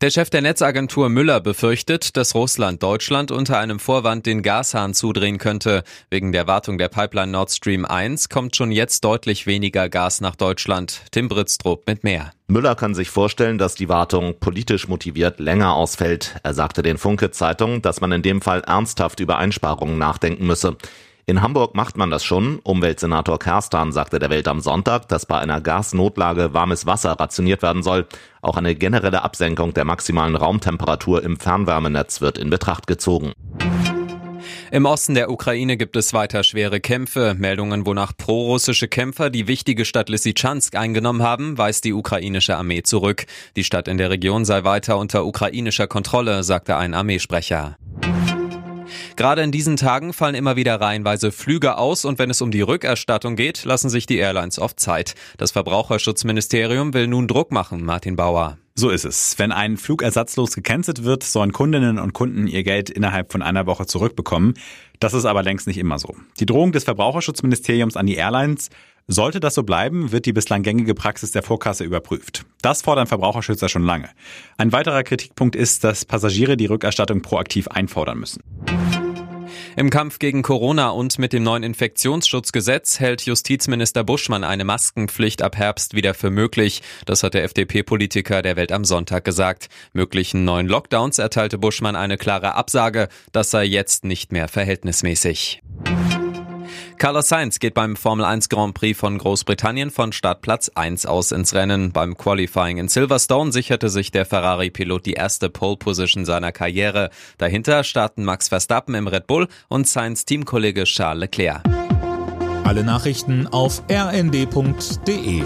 Der Chef der Netzagentur Müller befürchtet, dass Russland Deutschland unter einem Vorwand den Gashahn zudrehen könnte. Wegen der Wartung der Pipeline Nord Stream 1 kommt schon jetzt deutlich weniger Gas nach Deutschland. Tim Britztrup mit mehr. Müller kann sich vorstellen, dass die Wartung politisch motiviert länger ausfällt. Er sagte den Funke Zeitung, dass man in dem Fall ernsthaft über Einsparungen nachdenken müsse. In Hamburg macht man das schon. Umweltsenator Kerstan sagte der Welt am Sonntag, dass bei einer Gasnotlage warmes Wasser rationiert werden soll. Auch eine generelle Absenkung der maximalen Raumtemperatur im Fernwärmenetz wird in Betracht gezogen. Im Osten der Ukraine gibt es weiter schwere Kämpfe. Meldungen, wonach prorussische Kämpfer die wichtige Stadt Lysychansk eingenommen haben, weist die ukrainische Armee zurück. Die Stadt in der Region sei weiter unter ukrainischer Kontrolle, sagte ein Armeesprecher. Gerade in diesen Tagen fallen immer wieder reihenweise Flüge aus und wenn es um die Rückerstattung geht, lassen sich die Airlines oft Zeit. Das Verbraucherschutzministerium will nun Druck machen, Martin Bauer. So ist es. Wenn ein Flug ersatzlos gecancelt wird, sollen Kundinnen und Kunden ihr Geld innerhalb von einer Woche zurückbekommen. Das ist aber längst nicht immer so. Die Drohung des Verbraucherschutzministeriums an die Airlines sollte das so bleiben, wird die bislang gängige Praxis der Vorkasse überprüft. Das fordern Verbraucherschützer schon lange. Ein weiterer Kritikpunkt ist, dass Passagiere die Rückerstattung proaktiv einfordern müssen. Im Kampf gegen Corona und mit dem neuen Infektionsschutzgesetz hält Justizminister Buschmann eine Maskenpflicht ab Herbst wieder für möglich. Das hat der FDP-Politiker der Welt am Sonntag gesagt. Möglichen neuen Lockdowns erteilte Buschmann eine klare Absage. Das sei jetzt nicht mehr verhältnismäßig. Carlos Sainz geht beim Formel 1 Grand Prix von Großbritannien von Startplatz 1 aus ins Rennen. Beim Qualifying in Silverstone sicherte sich der Ferrari-Pilot die erste Pole Position seiner Karriere. Dahinter starten Max Verstappen im Red Bull und Sainz Teamkollege Charles Leclerc. Alle Nachrichten auf rnd.de